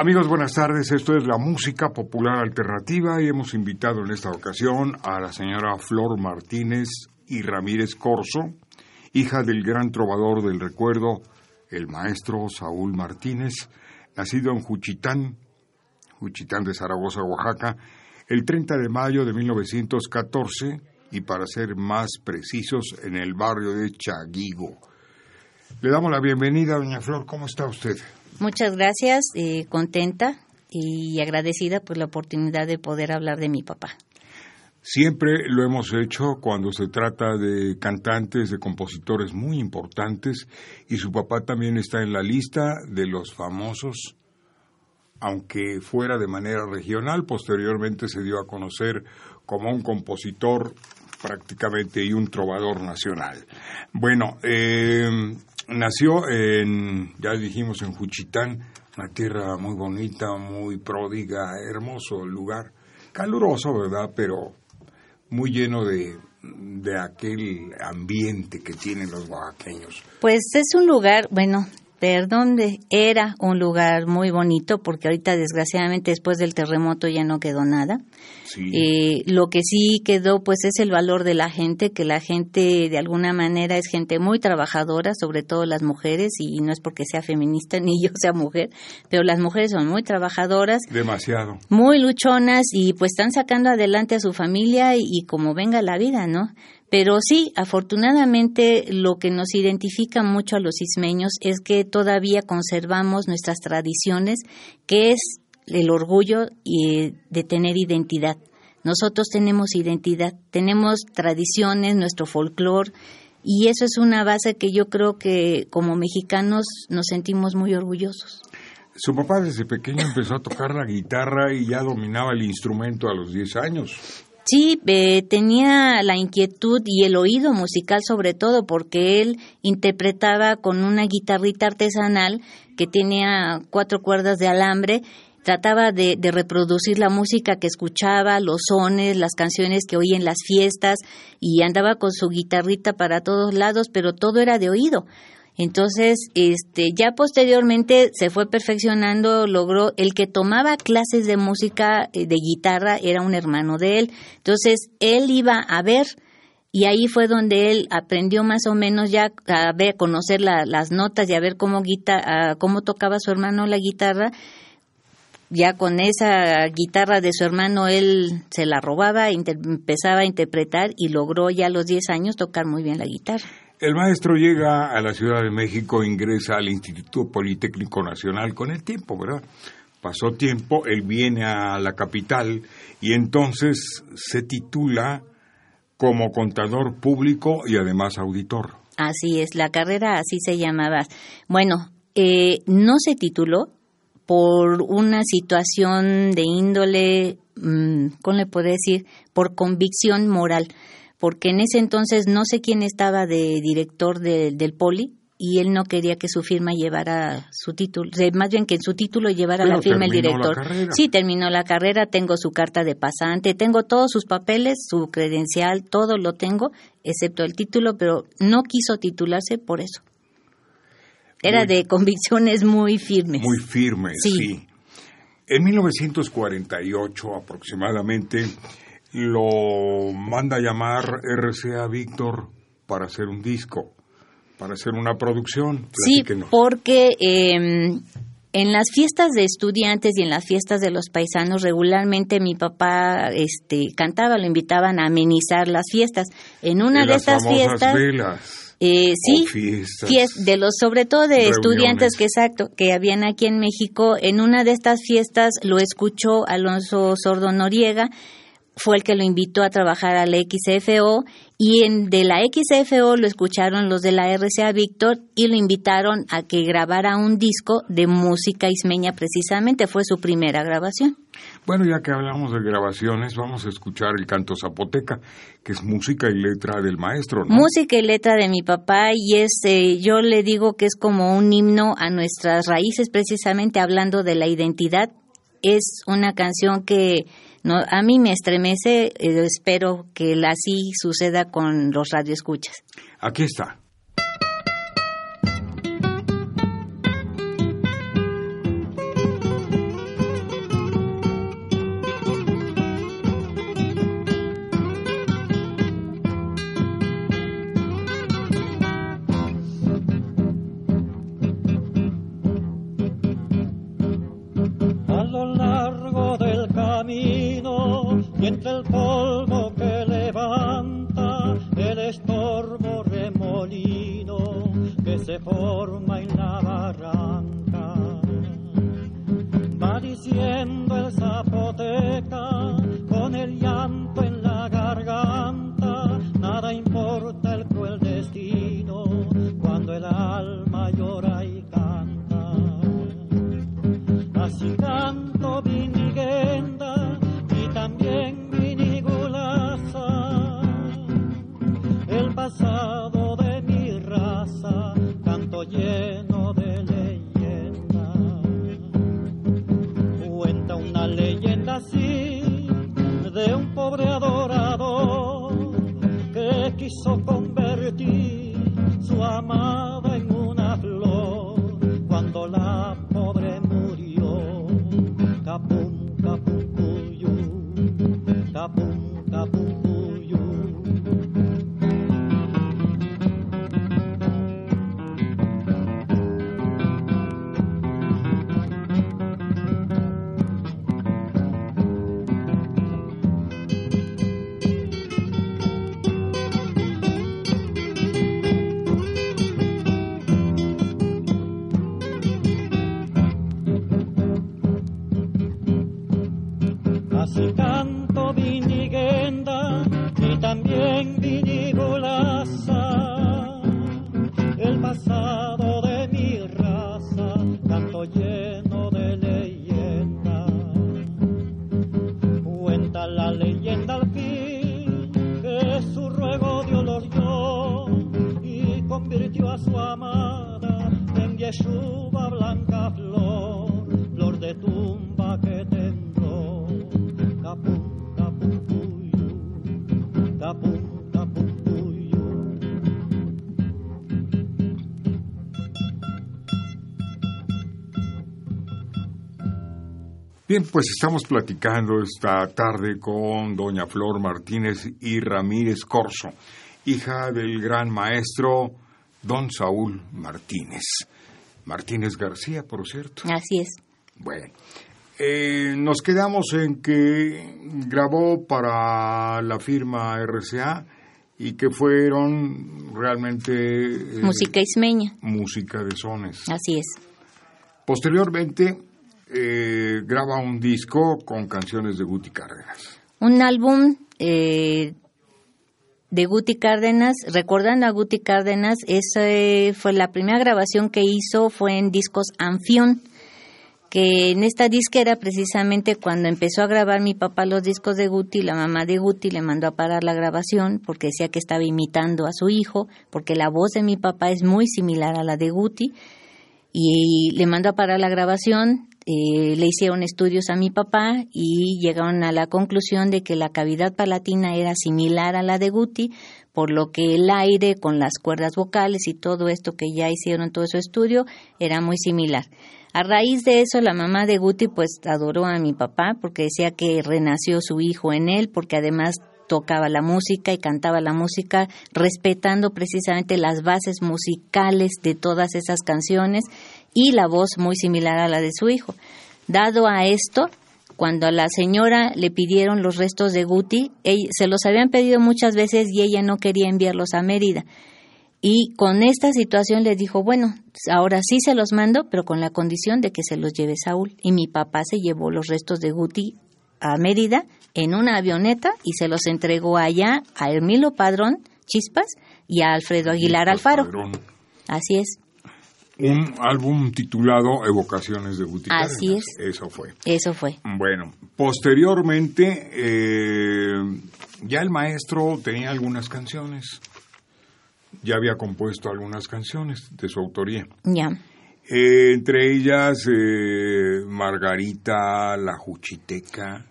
Amigos, buenas tardes. Esto es la música popular alternativa y hemos invitado en esta ocasión a la señora Flor Martínez y Ramírez Corso, hija del gran trovador del recuerdo, el maestro Saúl Martínez, nacido en Juchitán, Juchitán de Zaragoza, Oaxaca, el 30 de mayo de 1914 y para ser más precisos, en el barrio de Chaguigo. Le damos la bienvenida, doña Flor. ¿Cómo está usted? Muchas gracias, eh, contenta y agradecida por la oportunidad de poder hablar de mi papá. Siempre lo hemos hecho cuando se trata de cantantes, de compositores muy importantes, y su papá también está en la lista de los famosos, aunque fuera de manera regional, posteriormente se dio a conocer como un compositor prácticamente y un trovador nacional. Bueno, eh, nació en, ya dijimos, en Juchitán, una tierra muy bonita, muy pródiga, hermoso lugar, caluroso, ¿verdad? Pero muy lleno de, de aquel ambiente que tienen los oaxaqueños. Pues es un lugar, bueno, Perdón, era un lugar muy bonito porque ahorita desgraciadamente después del terremoto ya no quedó nada. Eh, lo que sí quedó pues es el valor de la gente, que la gente de alguna manera es gente muy trabajadora, sobre todo las mujeres, y no es porque sea feminista ni yo sea mujer, pero las mujeres son muy trabajadoras. Demasiado. Muy luchonas y pues están sacando adelante a su familia y como venga la vida, ¿no? Pero sí, afortunadamente lo que nos identifica mucho a los ismeños es que todavía conservamos nuestras tradiciones, que es el orgullo de tener identidad. Nosotros tenemos identidad, tenemos tradiciones, nuestro folclore, y eso es una base que yo creo que como mexicanos nos sentimos muy orgullosos. Su papá desde pequeño empezó a tocar la guitarra y ya dominaba el instrumento a los 10 años. Sí, eh, tenía la inquietud y el oído musical sobre todo porque él interpretaba con una guitarrita artesanal que tenía cuatro cuerdas de alambre trataba de, de, reproducir la música que escuchaba, los sones, las canciones que oía en las fiestas y andaba con su guitarrita para todos lados, pero todo era de oído. Entonces, este, ya posteriormente se fue perfeccionando, logró el que tomaba clases de música eh, de guitarra era un hermano de él. Entonces, él iba a ver y ahí fue donde él aprendió más o menos ya a ver, conocer las notas y a ver cómo cómo tocaba su hermano la guitarra. Ya con esa guitarra de su hermano él se la robaba, empezaba a interpretar y logró ya a los 10 años tocar muy bien la guitarra. El maestro llega a la Ciudad de México, ingresa al Instituto Politécnico Nacional con el tiempo, ¿verdad? Pasó tiempo, él viene a la capital y entonces se titula como contador público y además auditor. Así es, la carrera así se llamaba. Bueno, eh, no se tituló por una situación de índole, mm, ¿cómo le puedo decir? Por convicción moral porque en ese entonces no sé quién estaba de director del Poli y él no quería que su firma llevara su título, más bien que en su título llevara la firma el director. Sí, terminó la carrera, tengo su carta de pasante, tengo todos sus papeles, su credencial, todo lo tengo, excepto el título, pero no quiso titularse por eso. Era de convicciones muy firmes. Muy firmes, sí. En 1948 aproximadamente lo manda a llamar RCA Víctor para hacer un disco, para hacer una producción. Sí, porque em, en las fiestas de estudiantes y en las fiestas de los paisanos regularmente mi papá este cantaba, lo invitaban a amenizar las fiestas. En una de, estas fiestas Eh, sí, fiestas. de los sobre todo de estudiantes que exacto que habían aquí en México. En una de estas fiestas lo escuchó Alonso Sordo Noriega fue el que lo invitó a trabajar a la XFO y en, de la XFO lo escucharon los de la RCA Víctor y lo invitaron a que grabara un disco de música ismeña precisamente, fue su primera grabación. Bueno, ya que hablamos de grabaciones, vamos a escuchar el canto zapoteca, que es música y letra del maestro, ¿no? Música y letra de mi papá y es, eh, yo le digo que es como un himno a nuestras raíces, precisamente hablando de la identidad. Es una canción que no, a mí me estremece, eh, espero que así suceda con los radioescuchas. Aquí está. y entre el polvo que levanta el estorbo remolino que se forma quiso convertir su amada. Bien, pues estamos platicando esta tarde con doña Flor Martínez y Ramírez Corso, hija del gran maestro don Saúl Martínez. Martínez García, por cierto. Así es. Bueno, eh, nos quedamos en que grabó para la firma RCA y que fueron realmente... Eh, música ismeña. Música de sones. Así es. Posteriormente eh, graba un disco con canciones de Guti Cárdenas. Un álbum eh, de Guti Cárdenas, recordando a Guti Cárdenas, esa fue la primera grabación que hizo, fue en discos Anfión, que en esta disquera precisamente cuando empezó a grabar mi papá los discos de Guti, la mamá de Guti le mandó a parar la grabación porque decía que estaba imitando a su hijo, porque la voz de mi papá es muy similar a la de Guti, y le mandó a parar la grabación, eh, le hicieron estudios a mi papá y llegaron a la conclusión de que la cavidad palatina era similar a la de Guti, por lo que el aire con las cuerdas vocales y todo esto que ya hicieron todo su estudio era muy similar. A raíz de eso, la mamá de Guti pues adoró a mi papá porque decía que renació su hijo en él, porque además tocaba la música y cantaba la música respetando precisamente las bases musicales de todas esas canciones y la voz muy similar a la de su hijo. Dado a esto, cuando a la señora le pidieron los restos de Guti, se los habían pedido muchas veces y ella no quería enviarlos a Mérida. Y con esta situación le dijo, bueno, ahora sí se los mando, pero con la condición de que se los lleve Saúl. Y mi papá se llevó los restos de Guti a Mérida en una avioneta y se los entregó allá a Hermilo Padrón Chispas y a Alfredo Aguilar Alfaro. Así es. Un álbum titulado Evocaciones de Guti Así es. Eso fue. Eso fue. Bueno, posteriormente eh, ya el maestro tenía algunas canciones. Ya había compuesto algunas canciones de su autoría. Ya. Eh, entre ellas eh, Margarita, La Juchiteca.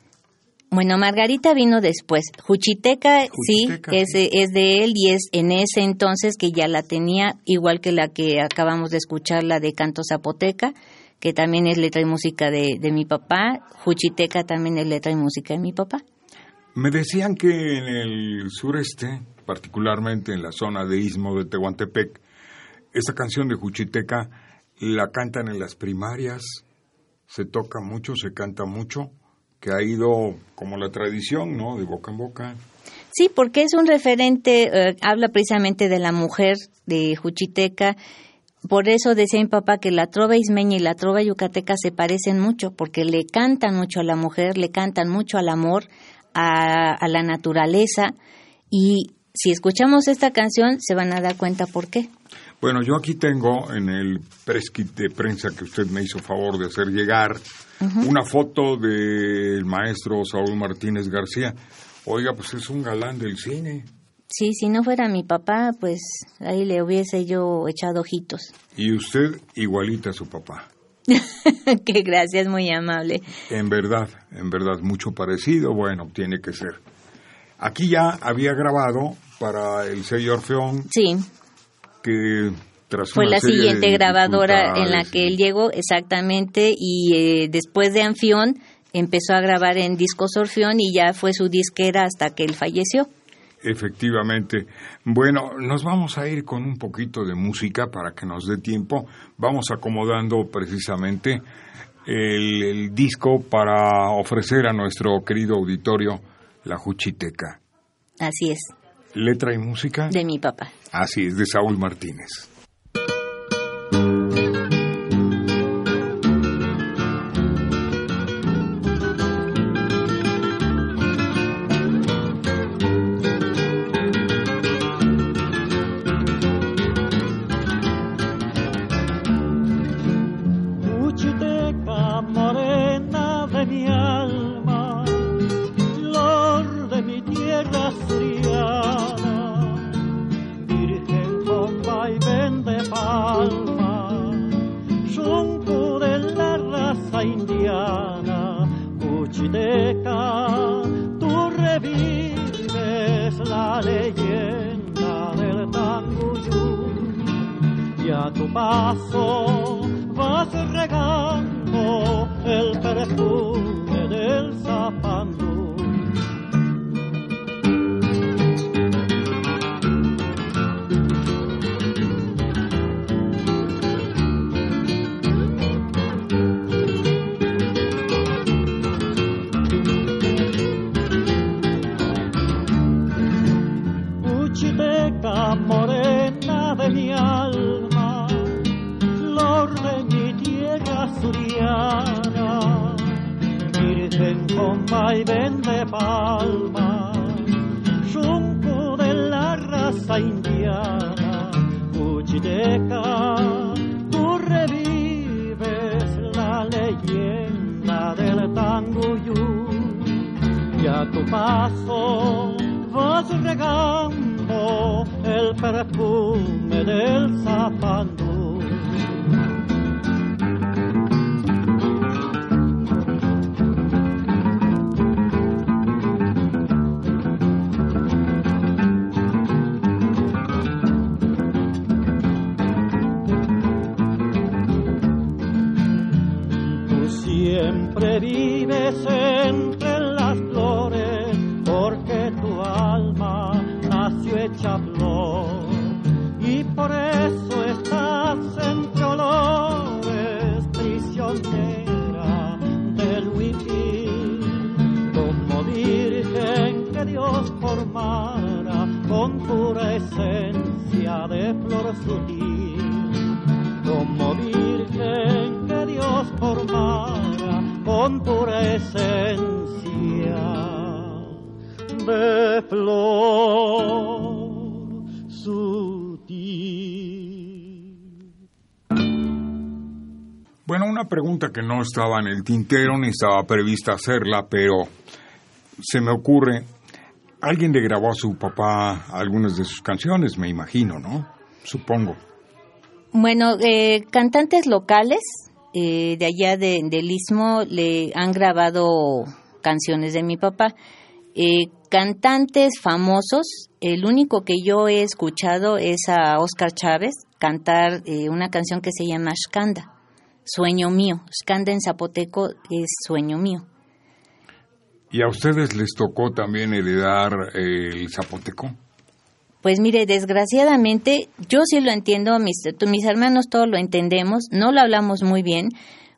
Bueno, Margarita vino después. Juchiteca, sí, es, es, de él y es en ese entonces que ya la tenía, igual que la que acabamos de escuchar, la de Canto Zapoteca, que también es letra y música de, de mi papá. Juchiteca también es letra y música de mi papá. Me decían que en el sureste, particularmente en la zona de Istmo de Tehuantepec, esta canción de Juchiteca la cantan en las primarias, se toca mucho, se canta mucho, que ha ido como la tradición, ¿no? De boca en boca. Sí, porque es un referente, eh, habla precisamente de la mujer de Juchiteca. Por eso decía mi papá que la trova ismeña y la trova yucateca se parecen mucho, porque le cantan mucho a la mujer, le cantan mucho al amor, a, a la naturaleza. Y si escuchamos esta canción, se van a dar cuenta por qué. Bueno, yo aquí tengo en el presquit de prensa que usted me hizo favor de hacer llegar una foto del maestro Saúl Martínez García. Oiga, pues es un galán del cine. Sí, si no fuera mi papá, pues ahí le hubiese yo echado ojitos. Y usted igualita a su papá. Qué gracias, muy amable. En verdad, en verdad, mucho parecido, bueno, tiene que ser. Aquí ya había grabado para el sello Orfeón. Sí que fue la siguiente grabadora en la que él llegó exactamente y eh, después de Anfión empezó a grabar en Discos Orfeón y ya fue su disquera hasta que él falleció. Efectivamente. Bueno, nos vamos a ir con un poquito de música para que nos dé tiempo. Vamos acomodando precisamente el, el disco para ofrecer a nuestro querido auditorio la Juchiteca. Así es. Letra y música. De mi papá. Así es, de Saúl Martínez. indiana, cuchiteca, tú revives la leyenda del tanguyú y a tu paso vas regando el perfume del zapando y vende palma, junco de la raza indiana, cuchiteca, tú revives la leyenda del tanguyú, y a tu paso vas regando el perfume del zapán. huipil, como virgen que Dios formara con pura esencia de flor sutil, como virgen que Dios formara con pura esencia de flor sutil. Bueno, una pregunta que no estaba en el tintero ni estaba prevista hacerla, pero se me ocurre, alguien le grabó a su papá algunas de sus canciones, me imagino, ¿no? Supongo. Bueno, eh, cantantes locales eh, de allá de, del Istmo le han grabado canciones de mi papá. Eh, cantantes famosos, el único que yo he escuchado es a Oscar Chávez cantar una canción que se llama Shkanda sueño mío. Skanda en zapoteco es sueño mío. ¿Y a ustedes les tocó también heredar el zapoteco? Pues mire, desgraciadamente yo sí lo entiendo, mis, mis hermanos todos lo entendemos, no lo hablamos muy bien,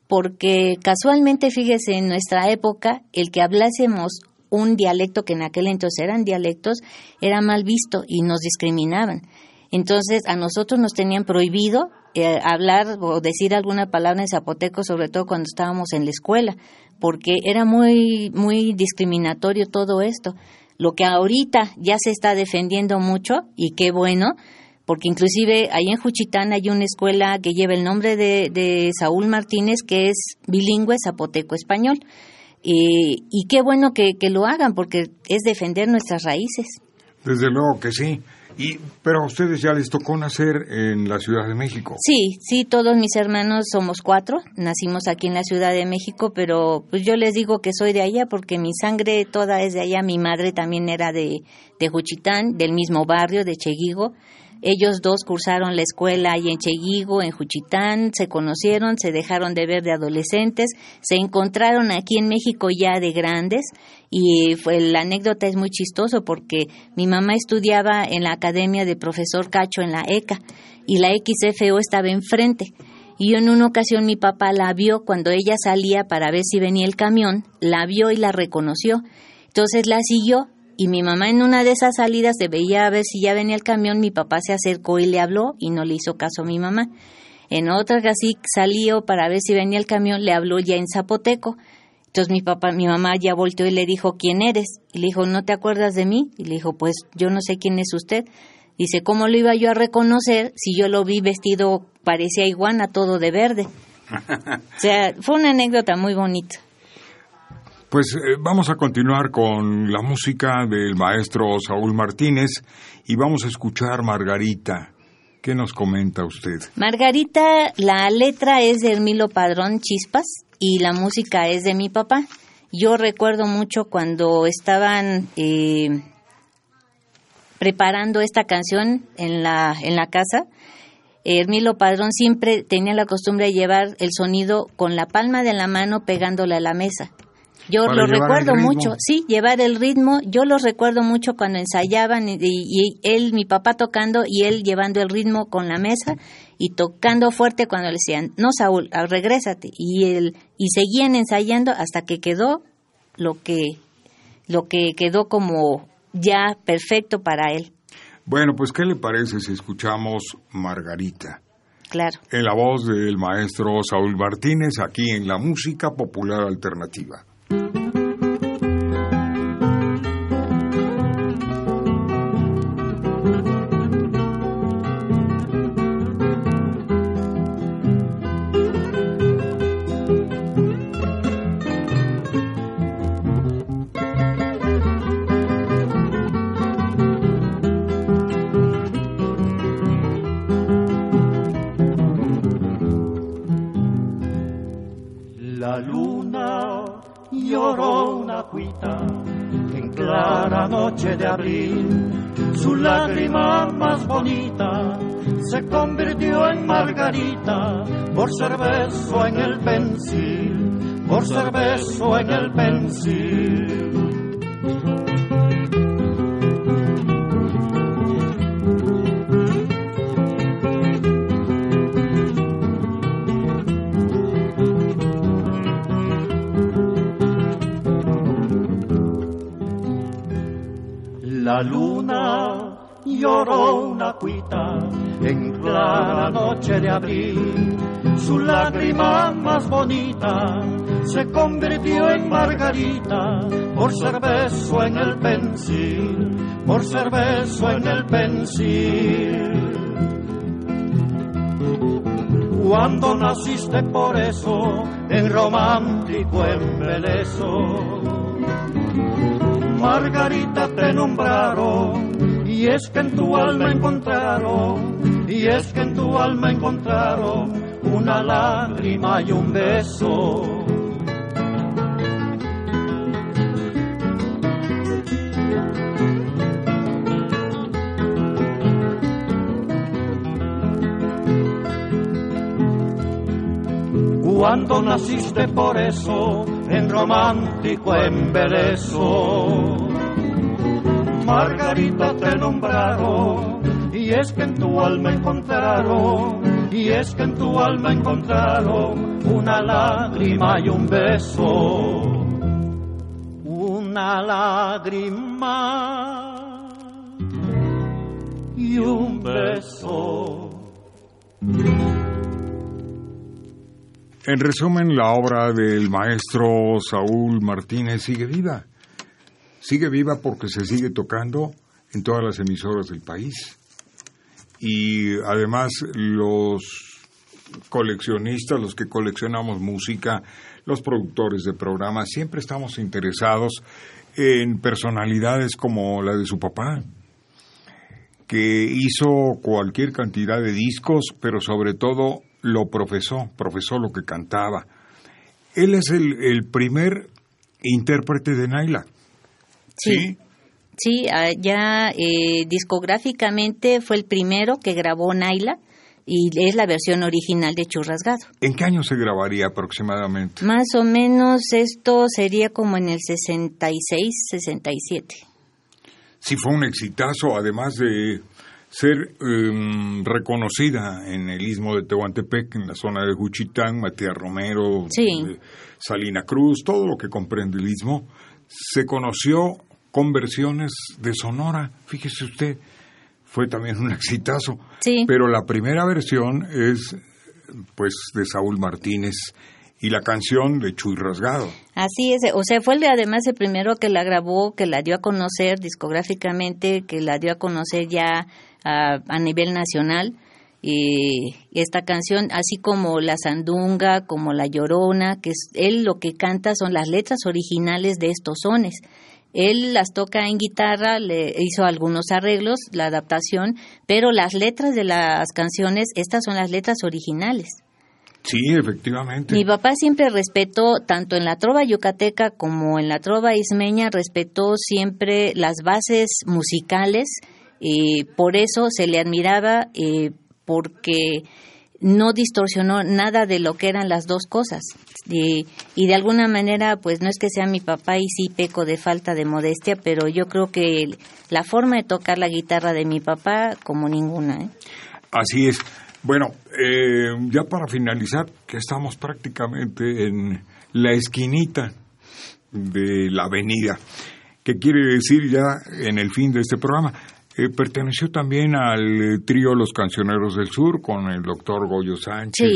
porque casualmente, fíjese, en nuestra época, el que hablásemos un dialecto que en aquel entonces eran dialectos, era mal visto y nos discriminaban. Entonces a nosotros nos tenían prohibido eh, hablar o decir alguna palabra en zapoteco, sobre todo cuando estábamos en la escuela, porque era muy, muy discriminatorio todo esto. Lo que ahorita ya se está defendiendo mucho, y qué bueno, porque inclusive ahí en Juchitán hay una escuela que lleva el nombre de, Saúl Martínez, que es bilingüe zapoteco-español. y qué bueno que, que lo hagan, porque es defender nuestras raíces. Desde luego que sí. Y, pero a ustedes ya les tocó nacer en la Ciudad de México. Sí, sí, todos mis hermanos somos cuatro, nacimos aquí en la Ciudad de México, pero pues yo les digo que soy de allá porque mi sangre toda es de allá, mi madre también era de, de Juchitán, del mismo barrio, de Cheguigo, ellos dos cursaron la escuela ahí en Cheguigo, en Juchitán, se conocieron, se dejaron de ver de adolescentes, se encontraron aquí en México ya de grandes y fue, la anécdota es muy chistoso porque mi mamá estudiaba en la academia de profesor Cacho en la ECA y la XFO estaba enfrente. Y en una ocasión mi papá la vio cuando ella salía para ver si venía el camión, la vio y la reconoció. Entonces la siguió y mi mamá en una de esas salidas se veía a ver si ya venía el camión, mi papá se acercó y le habló y no le hizo caso a mi mamá. En otra que así salió para ver si venía el camión, le habló ya en zapoteco. Entonces mi papá, mi mamá ya volteó y le dijo, ¿quién eres? Y le dijo, ¿no te acuerdas de mí? Y le dijo, pues yo no sé quién es usted. Dice, ¿cómo lo iba yo a reconocer si yo lo vi vestido, parecía iguana, todo de verde? o sea, fue una anécdota muy bonita. Pues eh, vamos a continuar con la música del maestro Saúl Martínez y vamos a escuchar Margarita. ¿Qué nos comenta usted? Margarita, la letra es de Hermilo Padrón Chispas y la música es de mi papá. Yo recuerdo mucho cuando estaban eh, preparando esta canción en la, en la casa. Hermilo Padrón siempre tenía la costumbre de llevar el sonido con la palma de la mano pegándole a la mesa. Yo lo recuerdo mucho, sí, llevar el ritmo. Yo lo recuerdo mucho cuando ensayaban y, él, mi papá tocando y él llevando el ritmo con la mesa y tocando fuerte cuando le decían, no Saúl, ah, regrésate. Y él, y seguían ensayando hasta que quedó lo que, lo que quedó como ya perfecto para él. Bueno, pues ¿qué le parece si escuchamos Margarita? Claro. En la voz del maestro Saúl Martínez, aquí en la música popular alternativa. 何? De abril, su lágrima más bonita se convirtió en margarita por ser beso en el pensil, por ser beso en el pensil. Su lágrima más bonita se convirtió en margarita por ser beso en el pensil, por ser beso en el pensil. Cuando naciste por eso, en romántico embeleso, Margarita te nombraron, y es que en tu alma encontraron, y es que en tu alma encontraron una lágrima y un beso. Cuando naciste por eso, en romántico embeleso. Margarita te nombraron, y es que en tu alma encontraron, y es que en tu alma encontraron una lágrima y un beso. Una lágrima y un beso. En resumen, la obra del maestro Saúl Martínez sigue viva. Sigue viva porque se sigue tocando en todas las emisoras del país. Y además los coleccionistas, los que coleccionamos música, los productores de programas, siempre estamos interesados en personalidades como la de su papá, que hizo cualquier cantidad de discos, pero sobre todo lo profesó, profesó lo que cantaba. Él es el, el primer intérprete de Naila. Sí. Sí, ah, ya eh, discográficamente fue el primero que grabó Naila y es la versión original de Churrasgado. ¿En qué año se grabaría aproximadamente? Más o menos esto sería como en el 66, 67. Sí, fue un exitazo, además de ser em, reconocida en el istmo de Tehuantepec, en la zona de Juchitán, Matías Romero, eh, Salina Cruz, todo lo que comprende el istmo, se conoció con versiones de Sonora, fíjese usted, fue también un exitazo. Sí. Pero la primera versión es pues de Saúl Martínez y la canción de Chuy Rasgado. Así es, o sea, fue el, además el primero que la grabó, que la dio a conocer discográficamente, que la dio a conocer ya a, nivel nacional. Y esta canción, así como la sandunga, como la llorona, que es, él lo que canta son las letras originales de estos sones. Él las toca en guitarra, le hizo algunos arreglos, la adaptación, pero las letras de las canciones, estas son las letras originales. Sí, efectivamente. Mi papá siempre respetó, tanto en la trova yucateca como en la trova ismeña, respetó siempre las bases musicales y por eso se le admiraba eh, porque no distorsionó nada de lo que eran las dos cosas. Y, y, de alguna manera, pues no es que sea mi papá y sí peco de falta de modestia, pero yo creo que la forma de tocar la guitarra de mi papá como ninguna. ¿eh? Así es. Bueno, eh, ya para finalizar, que estamos prácticamente en la esquinita de la avenida, que quiere decir ya en el fin de este programa. Eh, perteneció también al trío Los Cancioneros del Sur con el doctor Goyo Sánchez,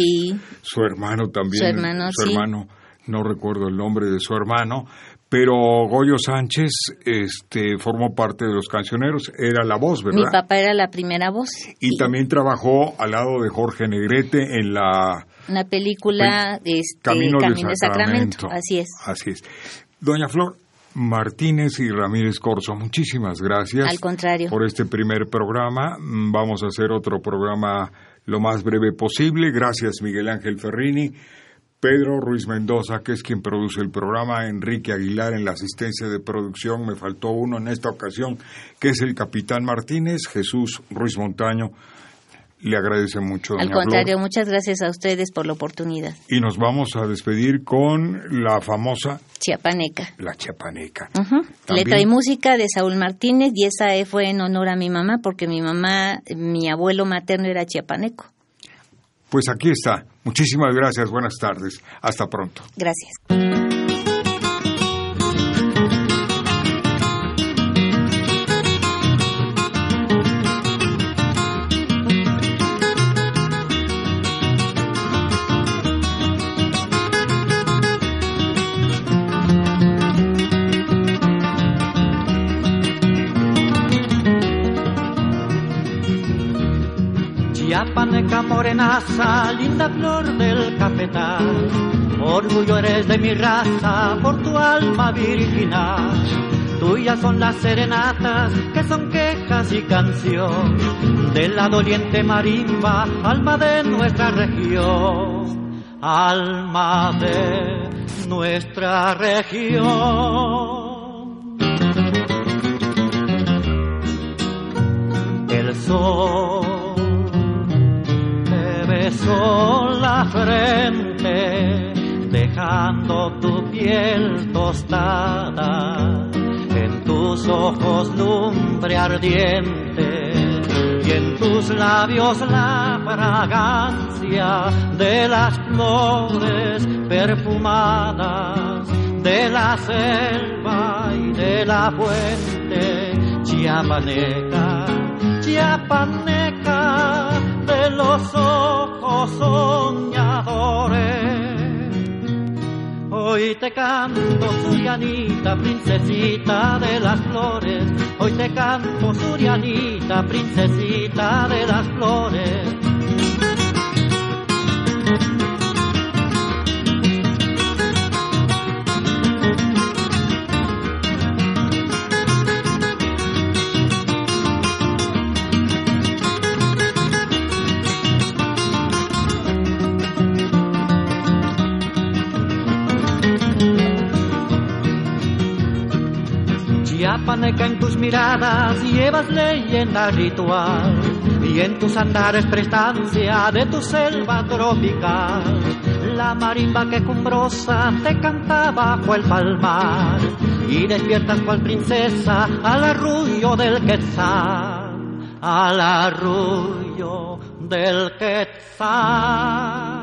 su hermano también, su hermano, su hermano no recuerdo el nombre de su hermano, pero Goyo Sánchez este, formó parte de los cancioneros, era la voz, ¿verdad? Mi papá era la primera voz. Y también trabajó al lado de Jorge Negrete en la... Una película, este, Camino, de Sacramento. Así es. Así es. Doña Flor, Martínez y Ramírez Corso, muchísimas gracias. Al contrario. Por este primer programa. Mm, vamos a hacer otro programa lo más breve posible. Gracias, Miguel Ángel Ferrini. Pedro Ruiz Mendoza, que es quien produce el programa, Enrique Aguilar en la asistencia de producción, me faltó uno en esta ocasión, que es el capitán Martínez, Jesús Ruiz Montaño le agradece mucho. Al contrario, muchas gracias a ustedes por la oportunidad. Y nos vamos a despedir con la famosa Chiapaneca. La Chiapaneca. Letra y música de Saúl Martínez y esa fue en honor a mi mamá porque mi mamá, mi abuelo materno era chiapaneco. Pues aquí está. Muchísimas gracias. Buenas tardes. Hasta pronto. Gracias. Mi raza por tu alma virginal. Tuyas son las serenatas que son quejas y canción de la doliente marimba, alma de nuestra región, alma de nuestra región. El sol te besó la frente, dejando tu piel tostada, en tus ojos lumbre ardiente y en tus labios la fragancia de las flores perfumadas de la selva y de la fuente chiapaneca, chiapaneca Hoy te canto, Surianita, princesita de las flores. Hoy te canto, Surianita, princesita de las flores. Chiapaneca en tus miradas llevas leyenda ritual y en tus andares prestancia de tu selva tropical. La marimba que cumbrosa te canta bajo el palmar y despiertas cual princesa al arrullo del quetzal, al arrullo del quetzal.